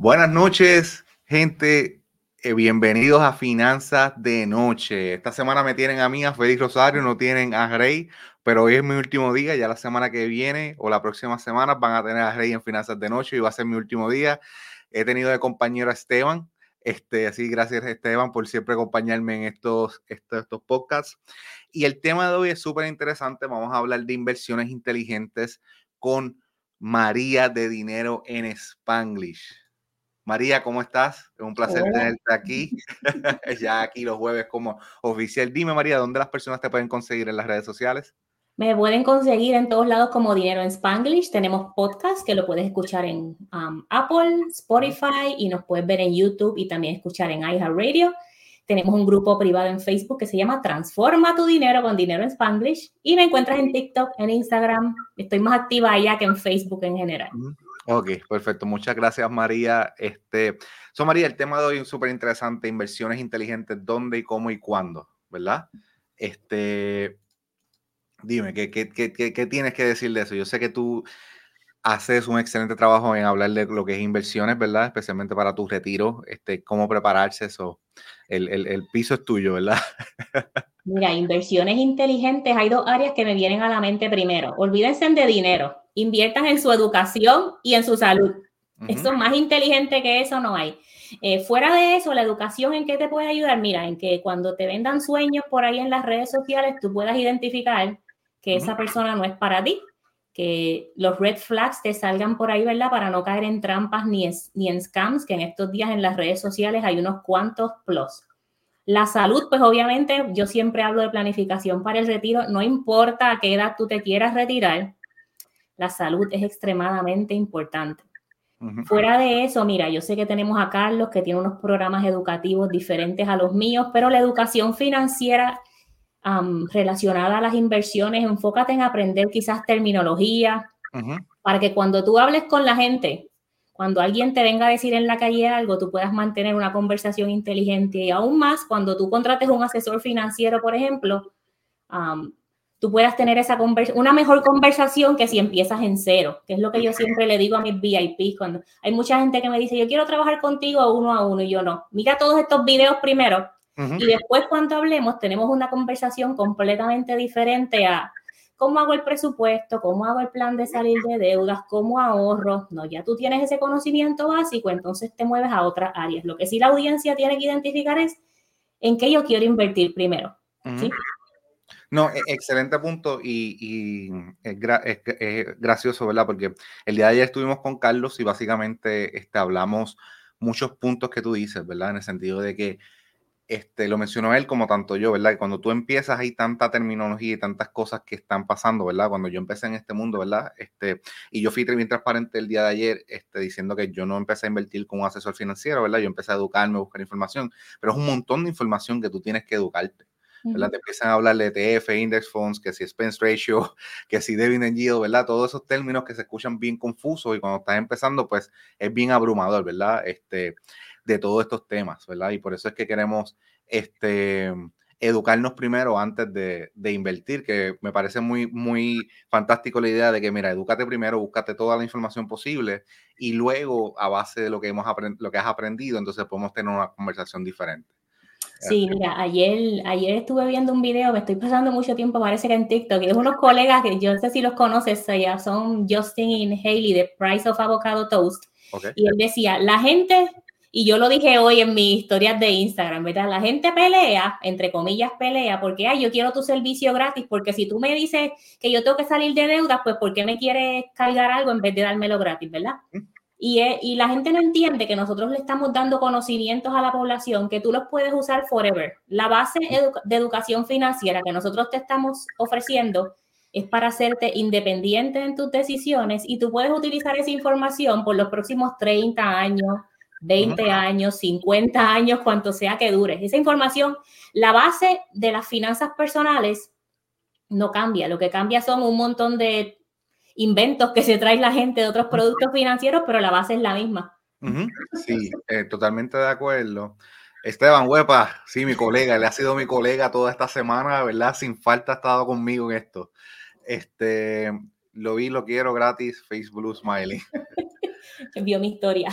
Buenas noches, gente. Eh, bienvenidos a Finanzas de Noche. Esta semana me tienen a mí, a Félix Rosario, no tienen a Rey, pero hoy es mi último día. Ya la semana que viene o la próxima semana van a tener a Rey en Finanzas de Noche y va a ser mi último día. He tenido de compañero a Esteban. Este, así, gracias Esteban por siempre acompañarme en estos, estos, estos podcasts. Y el tema de hoy es súper interesante. Vamos a hablar de inversiones inteligentes con María de Dinero en Spanglish. María, ¿cómo estás? Es un placer tenerte aquí. ya aquí los jueves como oficial. Dime, María, ¿dónde las personas te pueden conseguir en las redes sociales? Me pueden conseguir en todos lados como Dinero en Spanglish. Tenemos podcast que lo puedes escuchar en um, Apple, Spotify y nos puedes ver en YouTube y también escuchar en iHeartRadio. Tenemos un grupo privado en Facebook que se llama Transforma tu dinero con dinero en Spanglish y me encuentras en TikTok, en Instagram. Estoy más activa allá que en Facebook en general. Ok, perfecto. Muchas gracias, María. Este, so, María, el tema de hoy es súper interesante, inversiones inteligentes, dónde y cómo y cuándo, ¿verdad? Este, dime, ¿qué, qué, qué, qué tienes que decir de eso? Yo sé que tú haces un excelente trabajo en hablar de lo que es inversiones, ¿verdad? Especialmente para tu retiro, este, cómo prepararse eso. El, el, el piso es tuyo, ¿verdad? Mira, inversiones inteligentes, hay dos áreas que me vienen a la mente primero. Olvídense de dinero, inviertan en su educación y en su salud. Eso más inteligente que eso no hay. Eh, fuera de eso, la educación en qué te puede ayudar, mira, en que cuando te vendan sueños por ahí en las redes sociales, tú puedas identificar que esa persona no es para ti, que los red flags te salgan por ahí, ¿verdad? Para no caer en trampas ni, ni en scams, que en estos días en las redes sociales hay unos cuantos plus. La salud, pues obviamente yo siempre hablo de planificación para el retiro, no importa a qué edad tú te quieras retirar, la salud es extremadamente importante. Fuera de eso, mira, yo sé que tenemos a Carlos que tiene unos programas educativos diferentes a los míos, pero la educación financiera relacionada a las inversiones, enfócate en aprender quizás terminología, para que cuando tú hables con la gente, cuando alguien te venga a decir en la calle algo, tú puedas mantener una conversación inteligente y aún más cuando tú contrates un asesor financiero, por ejemplo, tú puedas tener esa una mejor conversación que si empiezas en cero, que es lo que yo siempre le digo a mis VIP cuando hay mucha gente que me dice, yo quiero trabajar contigo uno a uno y yo no. Mira todos estos videos primero y después cuando hablemos tenemos una conversación completamente diferente a cómo hago el presupuesto, cómo hago el plan de salir de deudas, cómo ahorro. No, ya tú tienes ese conocimiento básico, entonces te mueves a otras áreas. Lo que sí la audiencia tiene que identificar es en qué yo quiero invertir primero. ¿sí? No, e, excelente punto y, es, gracioso, ¿verdad? Porque el día de ayer estuvimos con Carlos y básicamente este, hablamos muchos puntos que tú dices, ¿verdad? En el sentido de que este, lo mencionó él como tanto yo, ¿verdad? Que cuando tú empiezas hay tanta terminología y tantas cosas que están pasando, ¿verdad? Cuando yo empecé en este mundo, ¿verdad? Este, y yo fui bien transparente el día de ayer este, diciendo que yo no empecé a invertir como asesor financiero, ¿verdad? Yo empecé a educarme, a buscar información, pero es un montón de información que tú tienes que educarte. ¿Verdad? Te empiezan a hablar de ETF, index funds, que si expense ratio, que si dividend yield, ¿verdad? Todos esos términos que se escuchan bien confusos y cuando estás empezando, pues es bien abrumador, ¿verdad? Este, de todos estos temas, ¿verdad? Y por eso es que queremos este, educarnos primero antes de, de, invertir, que me parece muy, muy fantástico la idea de que, mira, edúcate primero, búscate toda la información posible y luego, a base de lo que, hemos lo que has aprendido, entonces podemos tener una conversación diferente. Sí, mira, ayer, ayer estuve viendo un video, me estoy pasando mucho tiempo, parece que en TikTok, y es unos colegas que yo no sé si los conoces, son Justin y Haley de Price of Avocado Toast. Y él decía, la gente, y yo lo dije hoy en mis historias de Instagram, ¿verdad? La gente pelea, entre comillas pelea, porque, ay, yo quiero tu servicio gratis, porque si tú me dices que yo tengo que salir de deudas, pues ¿por qué me quieres cargar algo en vez de dármelo gratis, ¿verdad? Y, la gente no entiende que nosotros le estamos dando conocimientos a la población que tú los puedes usar forever. La base de educación financiera que nosotros te estamos ofreciendo es para hacerte independiente en tus decisiones y tú puedes utilizar esa información por los próximos 30 años, 20 años, 50 años, cuanto sea que dure. Esa información, la base de las finanzas personales no cambia. Lo que cambia son un montón de inventos que se trae la gente de otros productos financieros, pero la base es la misma. Sí, eh, totalmente de acuerdo. Esteban Huepa, sí, mi colega, él ha sido mi colega toda esta semana, ¿verdad? Sin falta ha estado conmigo en esto. Este, lo vi, lo quiero gratis, Facebook Smiley. vio mi historia.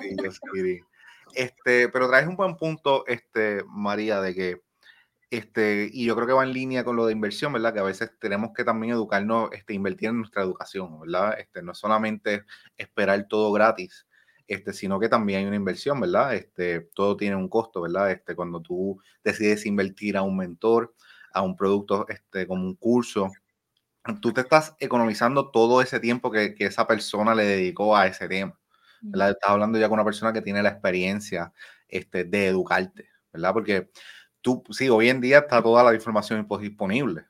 Sí, yo Este, pero traes un buen punto, este, María, de que este, y yo creo que va en línea con lo de inversión, ¿verdad? Que a veces tenemos que también educarnos, este, invertir en nuestra educación, ¿verdad? Este, no solamente esperar todo gratis, este, sino que también hay una inversión, ¿verdad? Este, todo tiene un costo, ¿verdad? Este, cuando tú decides invertir a un mentor, a un producto este, como un curso, tú te estás economizando todo ese tiempo que, que esa persona le dedicó a ese tema, ¿verdad? Estás hablando ya con una persona que tiene la experiencia este, de educarte, ¿verdad? Porque tú, sí, hoy en día está toda la información disponible,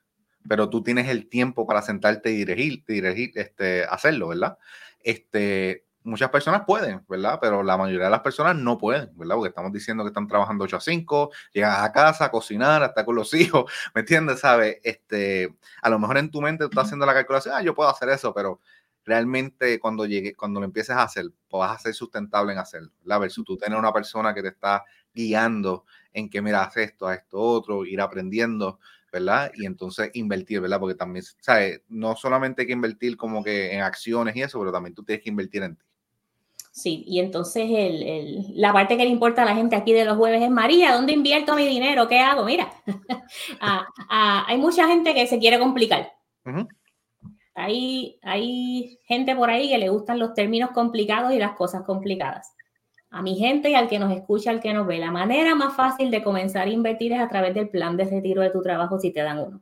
pero tú tienes el tiempo para sentarte y dirigir, dirigir, este, hacerlo, ¿verdad? Este, muchas personas pueden, ¿verdad? Pero la mayoría de las personas no pueden, ¿verdad? Porque estamos diciendo que están trabajando 8 a 5, llegan a casa a cocinar, hasta con los hijos, ¿me entiendes? ¿Sabes? Este, a lo mejor en tu mente tú estás haciendo la calculación, ah, yo puedo hacer eso, pero realmente cuando llegue, cuando lo empieces a hacer, pues vas a ser sustentable en hacerlo, ¿verdad? Versus tú tener una persona que te está guiando en que, mira, haz esto, haz esto otro, ir aprendiendo, ¿verdad? Y entonces invertir, ¿verdad? Porque también, ¿sabes? No solamente hay que invertir como que en acciones y eso, pero también tú tienes que invertir en ti. Sí, y entonces el, la parte que le importa a la gente aquí de los jueves es, María, ¿dónde invierto mi dinero? ¿Qué hago? Mira, ah, ah, hay mucha gente que se quiere complicar. hay, hay gente por ahí que le gustan los términos complicados y las cosas complicadas a mi gente y al que nos escucha, al que nos ve. La manera más fácil de comenzar a invertir es a través del plan de retiro de tu trabajo si te dan uno.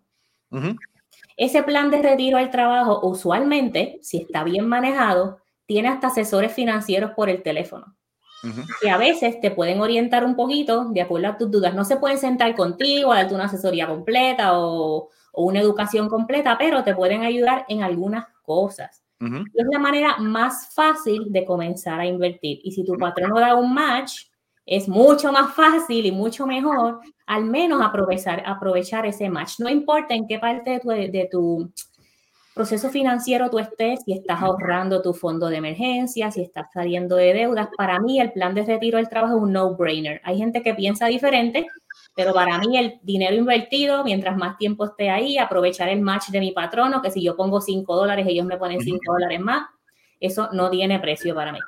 Ese plan de retiro al trabajo, usualmente, si está bien manejado, tiene hasta asesores financieros por el teléfono. Y a veces te pueden orientar un poquito de acuerdo a tus dudas. No se pueden sentar contigo, darte una asesoría completa o, o una educación completa, pero te pueden ayudar en algunas cosas. Es la manera más fácil de comenzar a invertir. Y si tu patrón no da un match, es mucho más fácil y mucho mejor al menos aprovechar, aprovechar ese match. No importa en qué parte de tu, de tu proceso financiero tú estés, si estás ahorrando tu fondo de emergencia, si estás saliendo de deudas. Para mí el plan de retiro del trabajo es un no-brainer. Hay gente que piensa diferente pero para mí el dinero invertido, mientras más tiempo esté ahí, aprovechar el match de mi patrono, que si yo pongo 5 dólares, ellos me ponen 5 dólares más, eso no tiene precio para mí.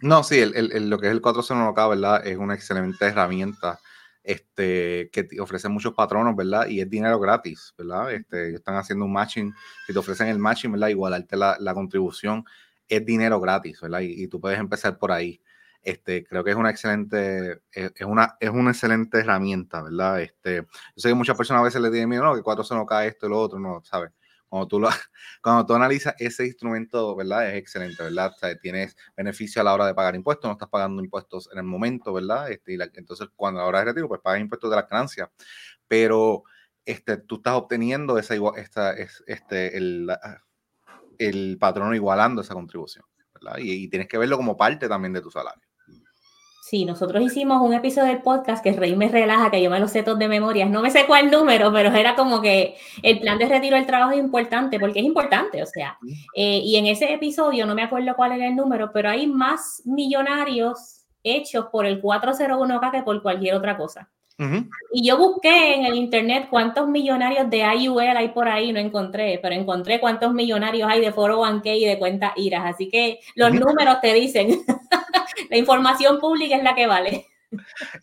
No, sí, el, lo que es el 401k, ¿verdad? Es una excelente herramienta este, que te ofrecen muchos patronos, ¿verdad? Y es dinero gratis, ¿verdad? Este, están haciendo un matching, si te ofrecen el matching, ¿verdad? Igualarte la, la contribución, es dinero gratis, ¿verdad? y, tú puedes empezar por ahí. Este, creo que es una excelente, es una, es una excelente herramienta, ¿verdad? Este, yo sé que muchas personas a veces le dicen, mira, no, que cuatro se no cae esto y lo otro, no, ¿sabes? Cuando tú, lo, cuando tú analizas ese instrumento, ¿verdad? Es excelente, ¿verdad? O tienes beneficio a la hora de pagar impuestos, no estás pagando impuestos en el momento, ¿verdad? Este, y entonces, cuando a la hora de retiro, pues pagas impuestos de las ganancias. Pero este, tú estás obteniendo esa, esta, este, el, el patrono igualando esa contribución, ¿verdad? y, tienes que verlo como parte también de tu salario. Sí, nosotros hicimos un episodio del podcast que Rey me relaja, que yo me lo sé de memorias. No me sé cuál número, pero era como que el plan de retiro del trabajo es importante, porque es importante, o sea. Eh, y en ese episodio, no me acuerdo cuál era el número, pero hay más millonarios hechos por el 401k que por cualquier otra cosa. Y yo busqué en el internet cuántos millonarios de IUL hay por ahí, no encontré, pero encontré cuántos millonarios hay de Foro 1 y de cuentas IRAS. Así que los números te dicen, la información pública es la que vale.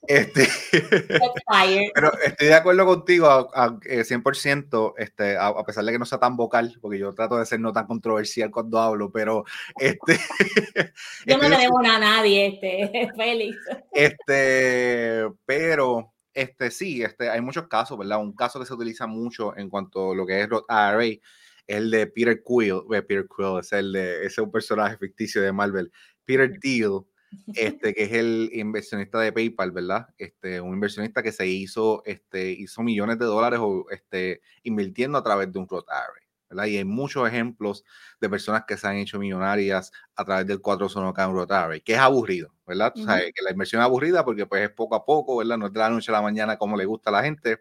Este, pero estoy de acuerdo contigo a, 100%, este, a, pesar de que no sea tan vocal, porque yo trato de ser no tan controversial cuando hablo, pero este, yo no le debo nada a nadie, este, Félix. Este, pero este, sí, este, hay muchos casos, ¿verdad? Un caso que se utiliza mucho en cuanto a lo que es IRA es el de Peter Quill. Peter Quill es el de, ese es un personaje ficticio de Marvel. Peter Thiel, este, que es el inversionista de PayPal, ¿verdad? Este, un inversionista que se hizo, este, hizo millones de dólares este, invirtiendo a través de un Roth IRA. ¿verdad? Y hay muchos ejemplos de personas que se han hecho millonarias a través del 401k Rotary, que es aburrido, ¿verdad? o sea, que la inversión es aburrida porque pues es poco a poco, ¿verdad? No es de la noche a la mañana como le gusta a la gente,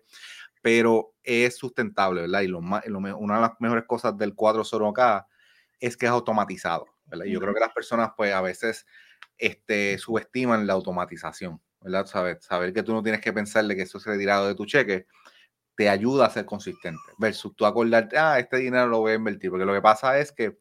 pero es sustentable, ¿verdad? Y lo más, una de las mejores cosas del 401k es que es automatizado, ¿verdad? Y yo creo que las personas pues a veces este, subestiman la automatización, ¿verdad? Saber, saber que tú no tienes que pensarle que eso se retirado de tu cheque, te ayuda a ser consistente, versus tú acordarte, ah, este dinero lo voy a invertir, porque lo que pasa es que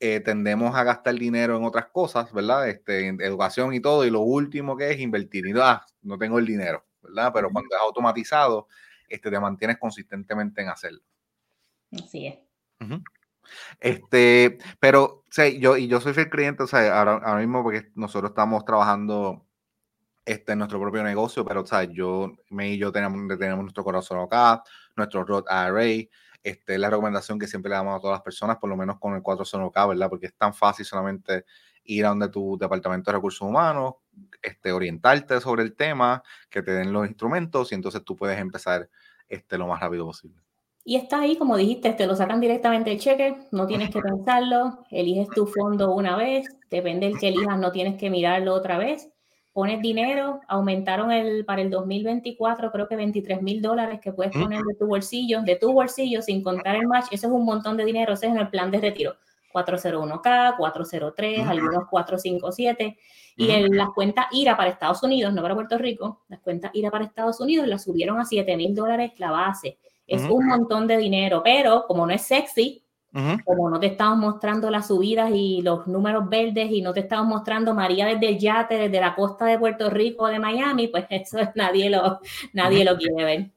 eh, tendemos a gastar dinero en otras cosas, ¿verdad? Este, en educación y todo, y lo último que es invertir. Y ah, no tengo el dinero, ¿verdad? Pero cuando es automatizado, este, te mantienes consistentemente en hacerlo. Así es. Este, pero, sí, yo, y yo soy fiel cliente, o sea, ahora, mismo porque nosotros estamos trabajando este, en nuestro propio negocio, pero, o sea, yo, me y yo tenemos, tenemos nuestro corazón acá, nuestro Road Array, este, la recomendación que siempre le damos a todas las personas, por lo menos con el 401k, ¿verdad? Porque es tan fácil solamente ir a donde tu departamento de recursos humanos, este, orientarte sobre el tema, que te den los instrumentos y entonces tú puedes empezar este, lo más rápido posible. Y está ahí, como dijiste, te lo sacan directamente el cheque, no tienes que pensarlo, eliges tu fondo una vez, depende del que elijas, no tienes que mirarlo otra vez pones dinero, aumentaron el, para el 2024 creo que 23 mil dólares que puedes poner de tu bolsillo, de tu bolsillo sin contar el match, eso es un montón de dinero, ese es en el plan de retiro. 401k, 403, algunos 457. Y en las cuentas IRA para Estados Unidos, no para Puerto Rico, las cuentas IRA para Estados Unidos las subieron a 7 mil dólares la base. Es un montón de dinero, pero como no es sexy, como no te estamos mostrando las subidas y los números verdes y no te estamos mostrando María desde el yate, desde la costa de Puerto Rico o de Miami, pues eso nadie lo, nadie lo quiere ver.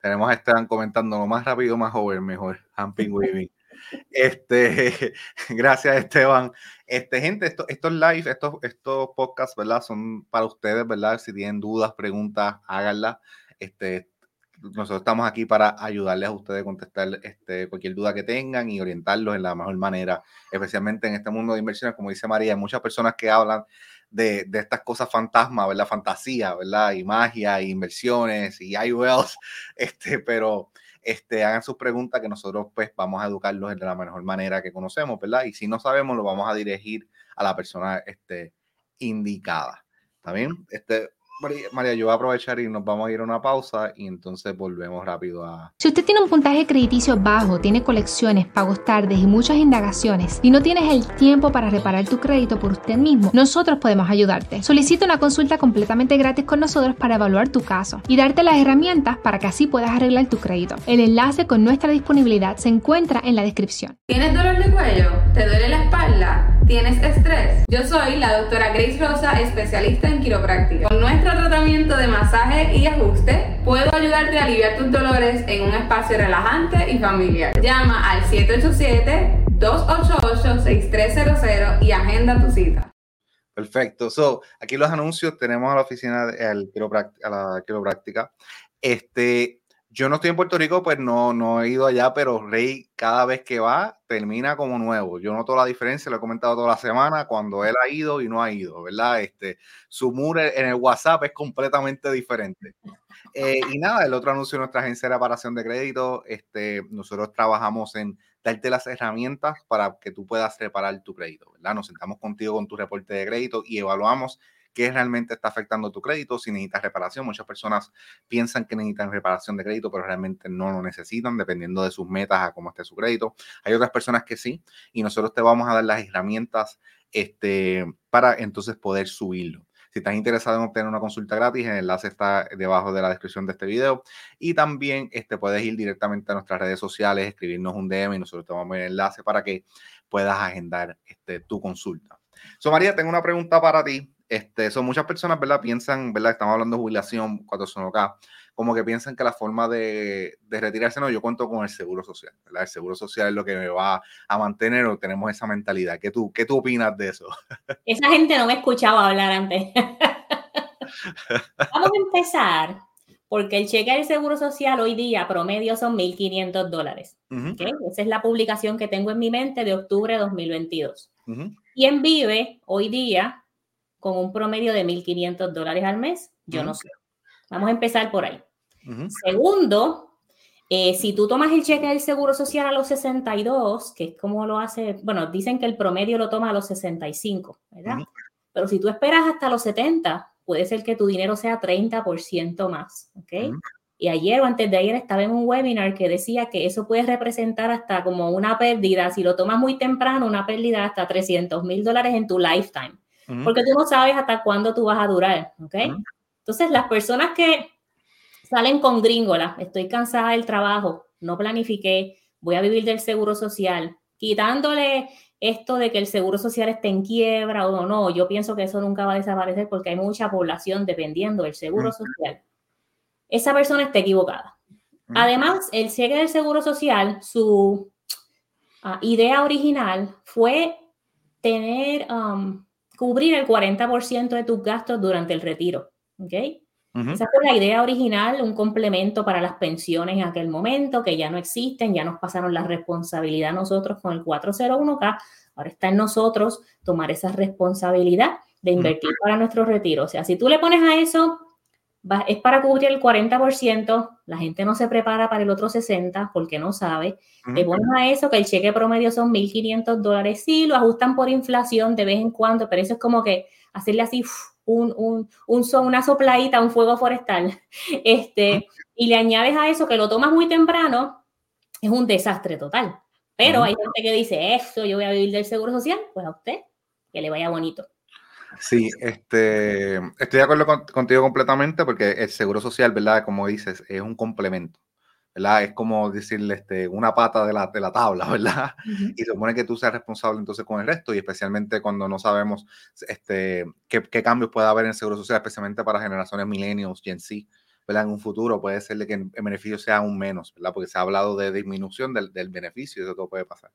Tenemos a Esteban comentando lo más rápido, más joven, mejor. Humping Weaving. Este, gracias Esteban. Este, gente, esto, estos live, estos, estos podcasts, ¿verdad? Son para ustedes, ¿verdad? Si tienen dudas, preguntas, háganlas. Este, nosotros estamos aquí para ayudarles a ustedes a contestar este, cualquier duda que tengan y orientarlos en la mejor manera, especialmente en este mundo de inversiones, como dice María, hay muchas personas que hablan de, de estas cosas fantasmas, ¿verdad? Fantasía, ¿verdad? Y magia, y inversiones, y IULs, este, pero este, hagan sus preguntas que nosotros pues vamos a educarlos de la mejor manera que conocemos, ¿verdad? Y si no sabemos, lo vamos a dirigir a la persona este, indicada. ¿Está bien? Este, María, yo voy a aprovechar y nos vamos a ir a una pausa y entonces volvemos rápido a... Si usted tiene un puntaje crediticio bajo, tiene colecciones, pagos tardes y muchas indagaciones y no tienes el tiempo para reparar tu crédito por usted mismo, nosotros podemos ayudarte. Solicita una consulta completamente gratis con nosotros para evaluar tu caso y darte las herramientas para que así puedas arreglar tu crédito. El enlace con nuestra disponibilidad se encuentra en la descripción. ¿Tienes dolor de cuello? ¿Te duele la espalda? ¿Tienes estrés? Yo soy la doctora Grace Rosa, especialista en quiropráctica. Con nuestro tratamiento de masaje y ajuste, puedo ayudarte a aliviar tus dolores en un espacio relajante y familiar. Llama al 787-288-6300 y agenda tu cita. Perfecto. So, aquí los anuncios tenemos a la oficina de la quiropráctica. Este, yo no estoy en Puerto Rico, pues no, no he ido allá, pero Rey cada vez que va termina como nuevo. Yo noto la diferencia, lo he comentado toda la semana, cuando él ha ido y no ha ido, ¿verdad? Este, su muro en el WhatsApp es completamente diferente. Eh, y nada, el otro anuncio de nuestra agencia de reparación de crédito, este, nosotros trabajamos en darte las herramientas para que tú puedas reparar tu crédito, ¿verdad? Nos sentamos contigo con tu reporte de crédito y evaluamos qué realmente está afectando tu crédito, si necesitas reparación. Muchas personas piensan que necesitan reparación de crédito, pero realmente no lo necesitan, dependiendo de sus metas, a cómo esté su crédito. Hay otras personas que sí, y nosotros te vamos a dar las herramientas este, para entonces poder subirlo. Si estás interesado en obtener una consulta gratis, el enlace está debajo de la descripción de este video. Y también este, puedes ir directamente a nuestras redes sociales, escribirnos un DM y nosotros te vamos a el enlace para que puedas agendar este, tu consulta. So, María, tengo una pregunta para ti. Este, son muchas personas, ¿verdad? Piensan, ¿verdad? Estamos hablando de jubilación, cuando son acá, como que piensan que la forma de, de, retirarse, no, yo cuento con el seguro social, ¿verdad? El seguro social es lo que me va a mantener o tenemos esa mentalidad. ¿Qué tú, qué tú opinas de eso? Esa gente no me escuchaba hablar antes. Vamos a empezar porque el cheque del seguro social hoy día promedio son 1.500 dólares. Esa es la publicación que tengo en mi mente de octubre de 2022. Y en Vive, hoy día, con un promedio de 1.500 dólares al mes? Yo no sé. Vamos a empezar por ahí. Segundo, eh, si tú tomas el cheque del Seguro Social a los 62, que es como lo hace, bueno, dicen que el promedio lo toma a los 65, ¿verdad? Pero si tú esperas hasta los 70, puede ser que tu dinero sea 30% más, ¿ok? Y ayer o antes de ayer estaba en un webinar que decía que eso puede representar hasta como una pérdida, si lo tomas muy temprano, una pérdida hasta 300 mil dólares en tu lifetime porque tú no sabes hasta cuándo tú vas a durar, ¿ok? Entonces, las personas que salen con gringola, estoy cansada del trabajo, no planifiqué, voy a vivir del seguro social, quitándole esto de que el seguro social esté en quiebra o no, yo pienso que eso nunca va a desaparecer porque hay mucha población dependiendo del seguro social. Esa persona está equivocada. Además, el cheque del seguro social, su ah, idea original fue tener, um, cubrir el 40% de tus gastos durante el retiro. ¿Ok? Esa fue la idea original, un complemento para las pensiones en aquel momento, que ya no existen, ya nos pasaron la responsabilidad nosotros con el 401k, ahora está en nosotros tomar esa responsabilidad de invertir para nuestro retiro. O sea, si tú le pones a eso, es para cubrir el 40%, la gente no se prepara para el otro 60% porque no sabe. Le pones a eso que el cheque promedio son 1.500 dólares, sí, lo ajustan por inflación de vez en cuando, pero eso es como que hacerle así un, un, un una sopladita, un fuego forestal, este, y le añades a eso que lo tomas muy temprano, es un desastre total. Pero hay gente que dice, eso, yo voy a vivir del seguro social, pues a usted, que le vaya bonito. Sí, este, estoy de acuerdo contigo completamente porque el seguro social, ¿verdad? Como dices, es un complemento. ¿verdad? Es como decirle este, una pata de la, de la tabla, ¿verdad? Y se supone que tú seas responsable entonces con el resto y especialmente cuando no sabemos este, qué, qué cambios puede haber en el Seguro Social, especialmente para generaciones millennials, Gen Z, ¿verdad? En un futuro puede ser que el beneficio sea aún menos, ¿verdad? Porque se ha hablado de disminución del, del beneficio y eso todo puede pasar.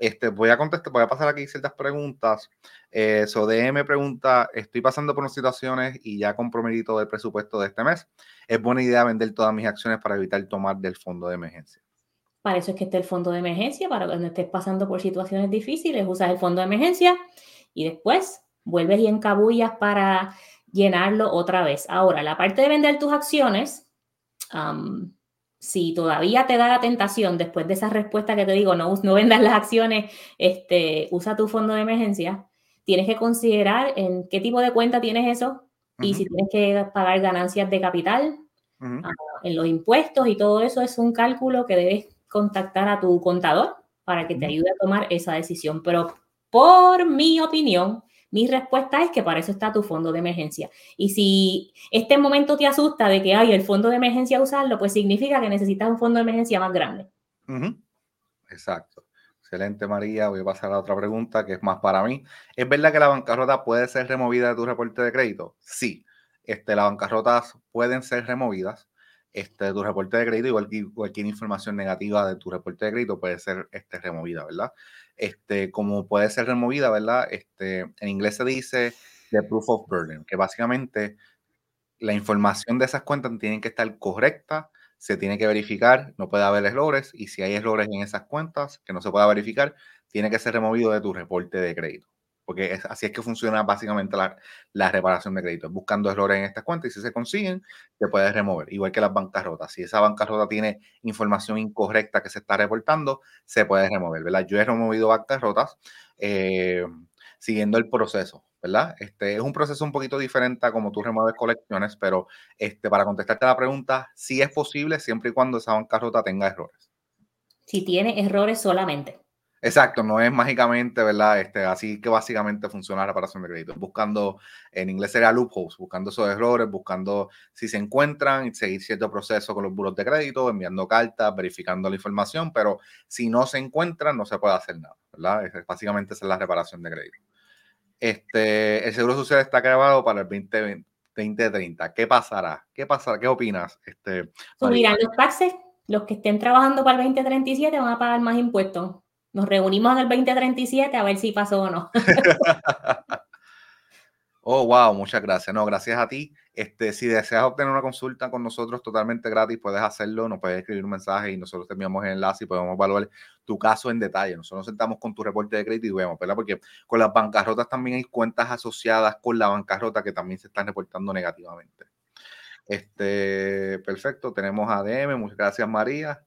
Este, voy a contestar, voy a pasar aquí ciertas preguntas. Eh, DM pregunta, estoy pasando por unas situaciones y ya comprometido el presupuesto de este mes. ¿Es buena idea vender todas mis acciones para evitar tomar del fondo de emergencia? Para eso es que esté el fondo de emergencia, para cuando estés pasando por situaciones difíciles, usas el fondo de emergencia y después vuelves y encabullas para llenarlo otra vez. Ahora, la parte de vender tus acciones, si todavía te da la tentación después de esa respuesta que te digo, no, no vendas las acciones, este, usa tu fondo de emergencia, tienes que considerar en qué tipo de cuenta tienes eso y si tienes que pagar ganancias de capital ah, en los impuestos y todo eso es un cálculo que debes contactar a tu contador para que te ayude a tomar esa decisión. Pero por mi opinión, mi respuesta es que para eso está tu fondo de emergencia. Y si este momento te asusta de que hay el fondo de emergencia usarlo, pues significa que necesitas un fondo de emergencia más grande. Exacto. Excelente, María. Voy a pasar a otra pregunta que es más para mí. ¿Es verdad que la bancarrota puede ser removida de tu reporte de crédito? Sí. Este, las bancarrotas pueden ser removidas este, de tu reporte de crédito, igual cualquier información negativa de tu reporte de crédito puede ser este, removida, ¿verdad? Este, como puede ser removida, ¿verdad? Este, en inglés se dice the proof of burden, que básicamente la información de esas cuentas tiene que estar correcta, se tiene que verificar, no puede haber errores, y si hay errores en esas cuentas que no se pueda verificar, tiene que ser removido de tu reporte de crédito porque así es que funciona básicamente la, la, reparación de crédito, buscando errores en estas cuentas y si se consiguen, te puedes remover, igual que las bancarrotas. Si esa bancarrota tiene información incorrecta que se está reportando, se puede remover, ¿verdad? Yo he removido bancarrotas eh, siguiendo el proceso, ¿verdad? Este es un proceso un poquito diferente a como tú remueves colecciones, pero este, para contestarte la pregunta, sí es posible siempre y cuando esa bancarrota tenga errores. Si tiene errores solamente. Exacto, no es mágicamente, ¿verdad? Este, así que básicamente funciona la reparación de crédito. Buscando, en inglés sería loopholes, buscando esos errores, buscando si se encuentran seguir cierto proceso con los buros de crédito, enviando cartas, verificando la información, pero si no se encuentran, no se puede hacer nada, ¿verdad? Es, básicamente esa es la reparación de crédito. Este, el seguro social está grabado para el 2020, 2030. ¿Qué pasará? ¿Qué pasará? ¿Qué opinas? Este, pues los taxes, los que estén trabajando para el 2037 van a pagar más impuestos nos reunimos en el 2037 a ver si pasó o no. oh, wow, muchas gracias. No, gracias a ti. Este, si deseas obtener una consulta con nosotros totalmente gratis, puedes hacerlo, nos puedes escribir un mensaje y nosotros te enviamos el enlace y podemos evaluar tu caso en detalle. Nosotros nos sentamos con tu reporte de crédito y vemos, ¿verdad? Porque con las bancarrotas también hay cuentas asociadas con la bancarrota que también se están reportando negativamente. Este, perfecto, tenemos ADM, muchas gracias María.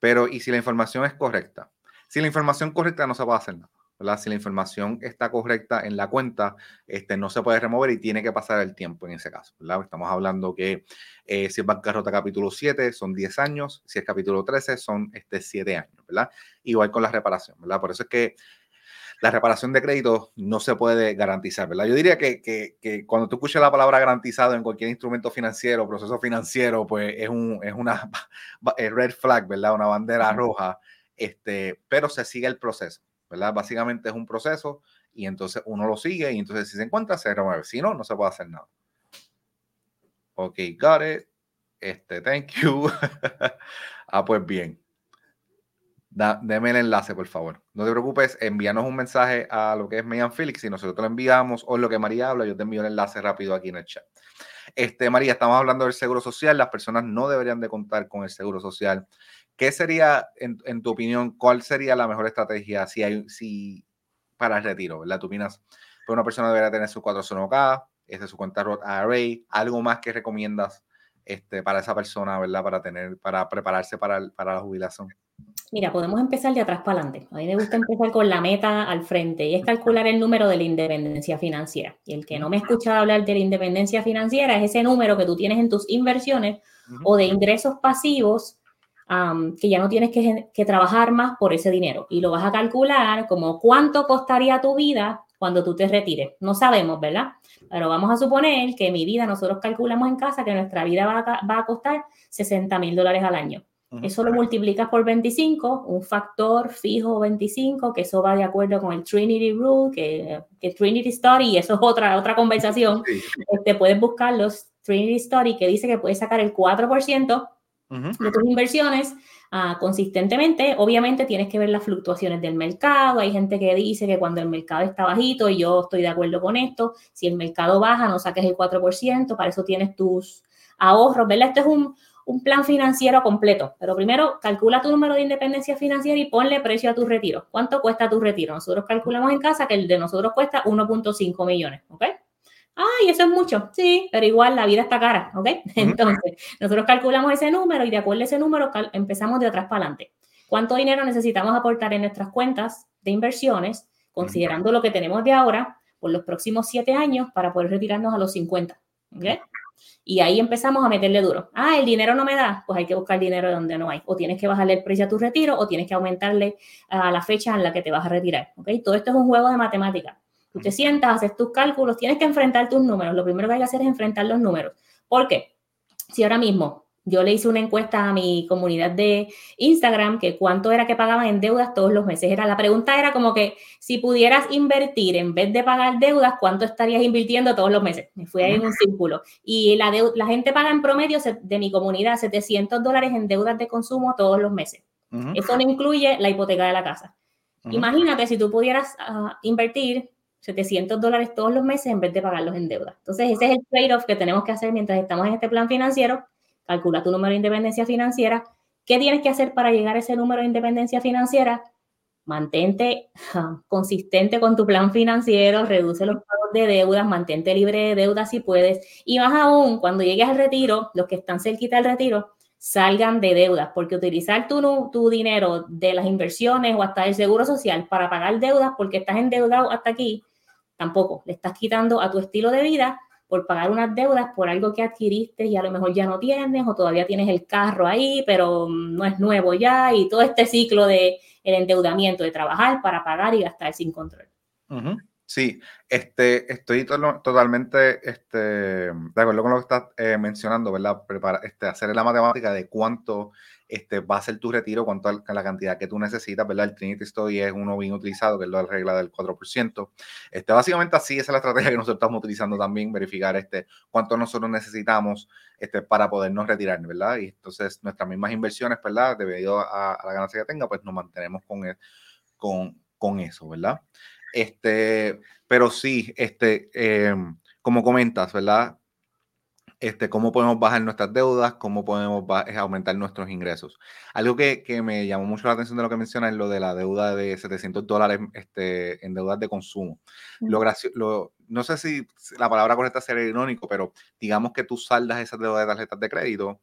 Pero, ¿y si la información es correcta? Si la información correcta no se puede hacer nada. ¿verdad? Si la información está correcta en la cuenta, este, no se puede remover y tiene que pasar el tiempo en ese caso. ¿verdad? Estamos hablando que eh, si es bancarrota capítulo 7 son 10 años, si es capítulo 13 son este, 7 años. ¿verdad? Igual con la reparación. ¿verdad? Por eso es que la reparación de crédito no se puede garantizar, ¿verdad? Yo diría que, que, que, cuando tú escuchas la palabra garantizado en cualquier instrumento financiero, proceso financiero, pues es, un, es una red flag, ¿verdad? Una bandera roja este, pero se sigue el proceso. ¿verdad? Básicamente es un proceso y entonces uno lo sigue y entonces si se encuentra se remueve, si no, no se puede hacer nada. Ok, got it. Este, thank you. ah, pues bien. Da, deme el enlace, por favor. No te preocupes, envíanos un mensaje a lo que es Megan Felix y nosotros lo enviamos o lo que María habla, yo te envío el enlace rápido aquí en el chat. Este, María, estamos hablando del seguro social. Las personas no deberían de contar con el seguro social. ¿Qué sería, en, tu opinión, cuál sería la mejor estrategia si hay, si para el retiro? ¿Verdad? ¿Tú opinas que una persona debería tener su 401k, este, su cuenta Roth IRA, algo más que recomiendas este, para esa persona, ¿verdad? Para tener, para prepararse para, para la jubilación. Mira, podemos empezar de atrás para adelante. A mí me gusta empezar con la meta al frente y es calcular el número de la independencia financiera. Y el que no me ha escuchado hablar de la independencia financiera es ese número que tú tienes en tus inversiones o de ingresos pasivos que ya no tienes que, que, trabajar más por ese dinero. Y lo vas a calcular como cuánto costaría tu vida cuando tú te retires. No sabemos, ¿verdad? Pero vamos a suponer que mi vida, nosotros calculamos en casa que nuestra vida va a, va a costar 60 mil dólares al año. Eso lo multiplicas por 25, un factor fijo 25, que eso va de acuerdo con el Trinity Rule, que, que Trinity Story, y eso es otra, otra conversación. te este, puedes buscar los Trinity Story, que dice que puedes sacar el 4% de tus inversiones uh, consistentemente. Obviamente tienes que ver las fluctuaciones del mercado. Hay gente que dice que cuando el mercado está bajito, y yo estoy de acuerdo con esto, si el mercado baja, no saques el 4%, para eso tienes tus ahorros, ¿verdad? Esto es un, un plan financiero completo. Pero primero, calcula tu número de independencia financiera y ponle precio a tu retiro. ¿Cuánto cuesta tu retiro? Nosotros calculamos en casa que el de nosotros cuesta 1.5 millones, ¿ok? Ay, eso es mucho, sí, pero igual la vida está cara, ¿ok? Entonces, nosotros calculamos ese número y de acuerdo a ese número empezamos de atrás para adelante. ¿Cuánto dinero necesitamos aportar en nuestras cuentas de inversiones, considerando lo que tenemos de ahora, por los próximos siete años para poder retirarnos a los 50? ¿Ok? Y ahí empezamos a meterle duro. Ah, el dinero no me da, pues hay que buscar dinero donde no hay. O tienes que bajarle el precio a tu retiro o tienes que aumentarle a la fecha en la que te vas a retirar. ¿ok? Todo esto es un juego de matemáticas. Tú te sientas, haces tus cálculos, tienes que enfrentar tus números. Lo primero que hay que hacer es enfrentar los números. ¿Por qué? Si ahora mismo yo le hice una encuesta a mi comunidad de Instagram que cuánto era que pagaban en deudas todos los meses. Era, la pregunta era como que si pudieras invertir en vez de pagar deudas, ¿cuánto estarías invirtiendo todos los meses? Me fui ahí en un círculo. Y la, la gente paga en promedio de mi comunidad 700 dólares en deudas de consumo todos los meses. Eso no incluye la hipoteca de la casa. Imagínate si tú pudieras ah, invertir 700 dólares todos los meses en vez de pagarlos en deuda. Entonces, ese es el trade-off que tenemos que hacer mientras estamos en este plan financiero calcula tu número de independencia financiera. ¿Qué tienes que hacer para llegar a ese número de independencia financiera? Mantente consistente con tu plan financiero, reduce los pagos de deudas, mantente libre de deudas si puedes. Y más aún, cuando llegues al retiro, los que están cerquita del retiro, salgan de deudas, porque utilizar tu, tu dinero de las inversiones o hasta el seguro social para pagar deudas porque estás endeudado hasta aquí, tampoco. Le estás quitando a tu estilo de vida por pagar unas deudas por algo que adquiriste y a lo mejor ya no tienes o todavía tienes el carro ahí, pero no es nuevo ya y todo este ciclo de el endeudamiento, de trabajar para pagar y gastar sin control. Sí, este, estoy totalmente este, de acuerdo con lo que estás eh, mencionando, ¿verdad? Prepara, este, hacer la matemática de cuánto este, va a ser tu retiro, cuánto la cantidad que tú necesitas, ¿verdad? El Trinity Story es uno bien utilizado, que es la regla del 4%. Este, básicamente así esa es la estrategia que nosotros estamos utilizando también, verificar este, cuánto nosotros necesitamos este, para podernos retirar, ¿verdad? Y entonces nuestras mismas inversiones, ¿verdad? Debido a, la ganancia que tenga, pues nos mantenemos con, el, con, con eso, ¿verdad? Este, pero sí, este, em, como comentas, ¿verdad? Este, cómo podemos bajar nuestras deudas, cómo podemos aumentar nuestros ingresos. Algo que, que, me llamó mucho la atención de lo que menciona es lo de la deuda de 700 dólares este, en deudas de consumo. Lo, lo no sé si la palabra correcta sería irónico, pero digamos que tú saldas esas deudas de tarjetas de crédito,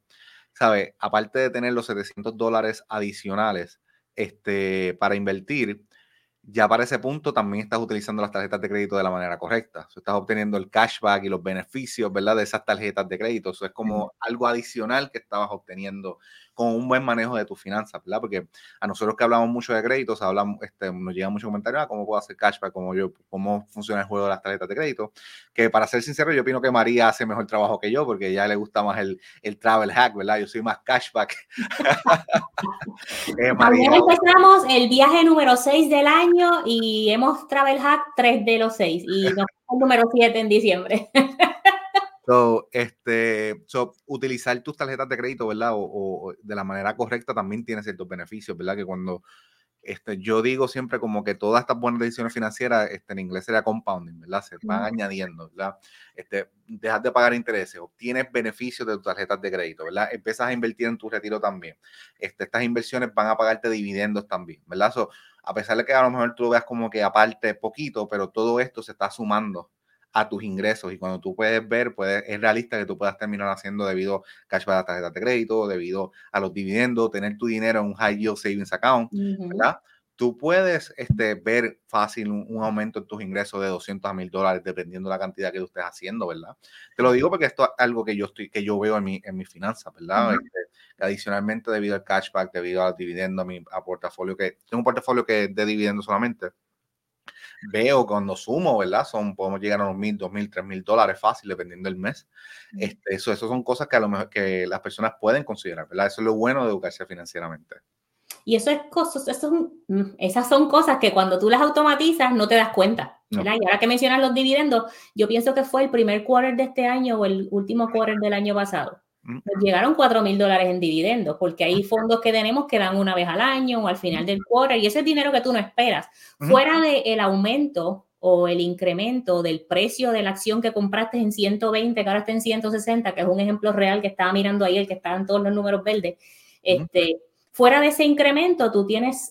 ¿sabes? Aparte de tener los 700 dólares adicionales este, para invertir, ya para ese punto también estás utilizando las tarjetas de crédito de la manera correcta. estás obteniendo el cashback y los beneficios, ¿verdad? De esas tarjetas de crédito. Eso es como algo adicional que estabas obteniendo con un buen manejo de tus finanzas, ¿verdad? Porque a nosotros que hablamos mucho de créditos, hablamos, este, nos llegan muchos comentarios, ah, ¿cómo puedo hacer cashback? ¿Cómo, yo, ¿Cómo funciona el juego de las tarjetas de crédito? Que para ser sincero, yo opino que María hace mejor trabajo que yo, porque ya le gusta más el, el travel hack, ¿verdad? Yo soy más cashback. eh, María, empezamos el viaje número 6 del año y hemos travel hack 3 de los 6 y nos el número 7 en diciembre. So, este, so, utilizar tus tarjetas de crédito, ¿verdad? O, de la manera correcta también tiene ciertos beneficios, ¿verdad? Que cuando este, yo digo siempre como que todas estas buenas decisiones financieras, este, en inglés sería compounding, ¿verdad? Se van añadiendo, ¿verdad? Este, dejas de pagar intereses, obtienes beneficios de tus tarjetas de crédito, ¿verdad? Empiezas a invertir en tu retiro también. Este, estas inversiones van a pagarte dividendos también, ¿verdad? So, a pesar de que a lo mejor tú veas como que aparte poquito, pero todo esto se está sumando a tus ingresos y cuando tú puedes ver, puedes, es realista que tú puedas terminar haciendo debido cash para las tarjetas de crédito, debido a los dividendos, tener tu dinero en un high yield savings account, ¿verdad? Tú puedes este, ver fácil un, aumento en tus ingresos de 200 a 1000 dólares dependiendo de la cantidad que tú estés haciendo, ¿verdad? Te lo digo porque esto es algo que yo, estoy, que yo veo en mi, en mi finanzas, ¿verdad? Este, adicionalmente, debido al cashback, debido al dividendo, a mi a portafolio, que tengo un portafolio que es de dividendo solamente, veo cuando sumo, ¿verdad? Son, podemos llegar a unos mil, dos mil, tres mil dólares fácil, dependiendo del mes. Este, eso, eso son cosas que a lo mejor que las personas pueden considerar, ¿verdad? Eso es lo bueno de educarse financieramente. Y eso es cosas, eso mm, esas son cosas que cuando tú las automatizas no te das cuenta. ¿verdad? Y ahora que mencionas los dividendos, yo pienso que fue el primer quarter de este año o el último quarter del año pasado nos llegaron 4 mil dólares en dividendos, porque hay fondos que tenemos que dan una vez al año o al final del quarter, y ese es dinero que tú no esperas. Fuera del el aumento o el incremento del precio de la acción que compraste en 120, que ahora está en 160, que es un ejemplo real que estaba mirando ahí, el que está en todos los números verdes, este, fuera de ese incremento, tú tienes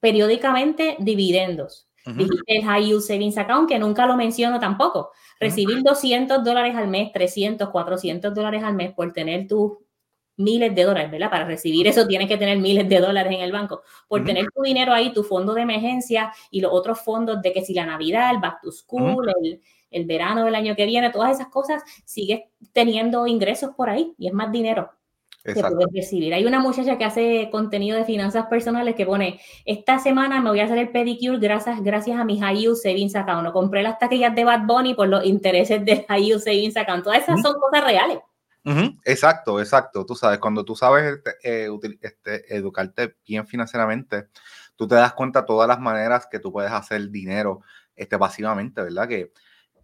periódicamente dividendos. el High Yield Savings Account, que nunca lo menciono tampoco. Recibir 200 dólares al mes, 300, 400 dólares al mes por tener tus miles de dólares, ¿verdad? Para recibir eso tienes que tener miles de dólares en el banco. Por tener tu dinero ahí, tu fondo de emergencia y los otros fondos de que si la Navidad, el Back to School, el, el verano del año que viene, todas esas cosas, sigues teniendo ingresos por ahí y es más dinero que puedes recibir. Hay una muchacha que hace contenido de finanzas personales que pone, esta semana me voy a hacer el pedicure gracias, gracias a mi high yield savings account. No compré las taquillas de Bad Bunny por los intereses de high yield savings account. Todas esas son cosas reales. Exacto, exacto. Tú sabes, cuando tú sabes este, eh, este, educarte bien financieramente, tú te das cuenta todas las maneras que tú puedes hacer dinero este, pasivamente, ¿verdad? Que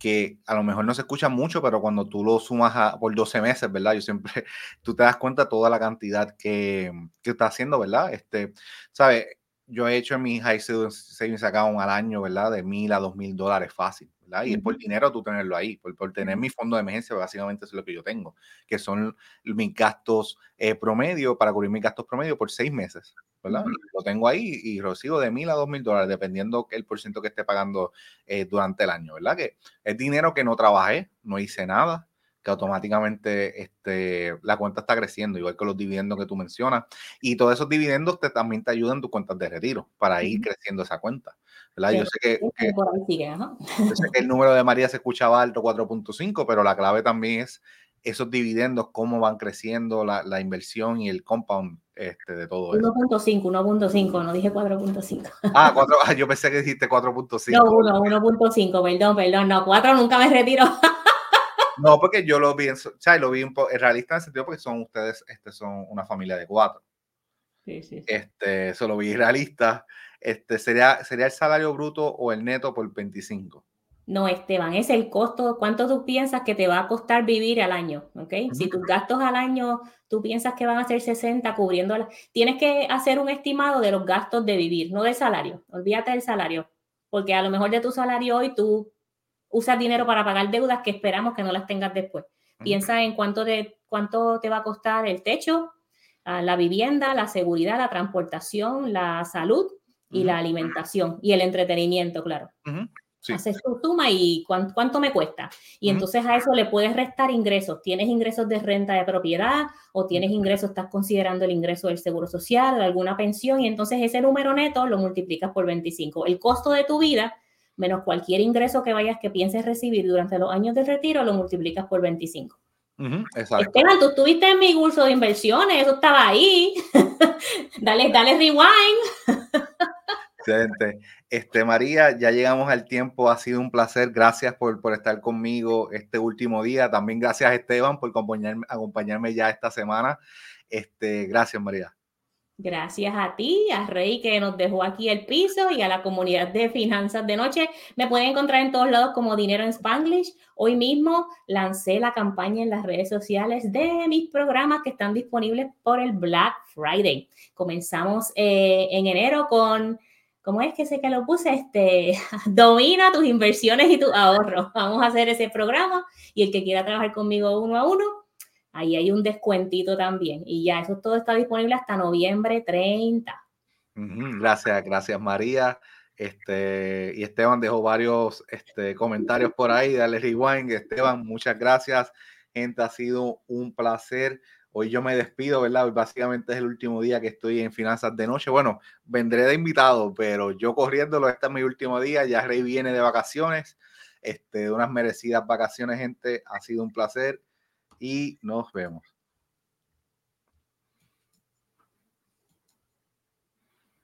que a lo mejor no se escucha mucho, pero cuando tú lo sumas por 12 meses, ¿verdad? Yo siempre, tú te das cuenta toda la cantidad que, que está haciendo, ¿verdad? Este, ¿sabes? Yo he hecho en mi high savings account al año, ¿verdad? De mil a dos mil dólares fácil, ¿verdad? Y es por dinero tú tenerlo ahí, por, por, tener mi fondo de emergencia, básicamente es lo que yo tengo, que son mis gastos eh, promedio, para cubrir mis gastos promedio por seis meses, ¿verdad? Lo tengo ahí y recibo de mil a dos mil dólares, dependiendo el porcentaje que esté pagando eh, durante el año, ¿verdad? Que es dinero que no trabajé, no hice nada, que automáticamente este, la cuenta está creciendo, igual que los dividendos que tú mencionas. Y todos esos dividendos te, también te ayudan tus cuentas de retiro para ir creciendo esa cuenta. ¿verdad? yo, sé que, yo sé que el número de María se escuchaba alto, 4.5, pero la clave también es esos dividendos, cómo van creciendo la, la inversión y el compound este, de todo eso. 1.5, 1.5, no dije 4.5. Ah, 4, ah, yo pensé que dijiste 4.5. No, 1.5, perdón, perdón, no, 4 nunca me retiro. no, porque yo lo vi, en, o sea, lo vi un poco realista en el sentido porque son ustedes, este, son una familia de cuatro. Sí, sí. Este, eso lo vi realista. Este, ¿sería, ¿Sería el salario bruto o el neto por 25? No, Esteban, es el costo, cuánto tú piensas que te va a costar vivir al año, ¿ok? Si tus gastos al año, tú piensas que van a ser 60 cubriendo, tienes que hacer un estimado de los gastos de vivir, no del salario, olvídate del salario, porque a lo mejor de tu salario hoy tú usas dinero para pagar deudas que esperamos que no las tengas después. Piensa en cuánto, de, cuánto te va a costar el techo, ah, la vivienda, la seguridad, la transportación, la salud y la alimentación y el entretenimiento, claro. Haces tu suma y cuánto, me cuesta. Y entonces a eso le puedes restar ingresos. ¿Tienes ingresos de renta de propiedad o tienes ingresos, estás considerando el ingreso del seguro social, de alguna pensión? Y entonces ese número neto lo multiplicas por 25. El costo de tu vida menos cualquier ingreso que vayas que pienses recibir durante los años de retiro lo multiplicas por 25. Esteban, tú estuviste en mi curso de inversiones, eso estaba ahí. dale, dale rewind. Excelente. Este, María, ya llegamos al tiempo, ha sido un placer. Gracias por, por estar conmigo este último día. También gracias, Esteban, por acompañarme, acompañarme ya esta semana. Este, gracias, María. Gracias a ti, a Rey que nos dejó aquí el piso y a la comunidad de finanzas de noche. Me pueden encontrar en todos lados como Dinero en Spanglish. Hoy mismo lancé la campaña en las redes sociales de mis programas que están disponibles por el Black Friday. Comenzamos eh, en enero con, ¿cómo es que sé que lo puse? Este, domina tus inversiones y tus ahorros. Vamos a hacer ese programa y el que quiera trabajar conmigo uno a uno, Ahí hay un descuentito también. Y ya eso todo está disponible hasta noviembre 30. Gracias, gracias María. Este, y Esteban dejó varios este, comentarios por ahí. Dale rewind. Esteban, muchas gracias. Gente, ha sido un placer. Hoy yo me despido, ¿verdad? Hoy básicamente es el último día que estoy en Finanzas de Noche. Bueno, vendré de invitado, pero yo corriéndolo, este es mi último día. Ya Rey viene de vacaciones, este, de unas merecidas vacaciones, gente. Ha sido un placer y nos vemos.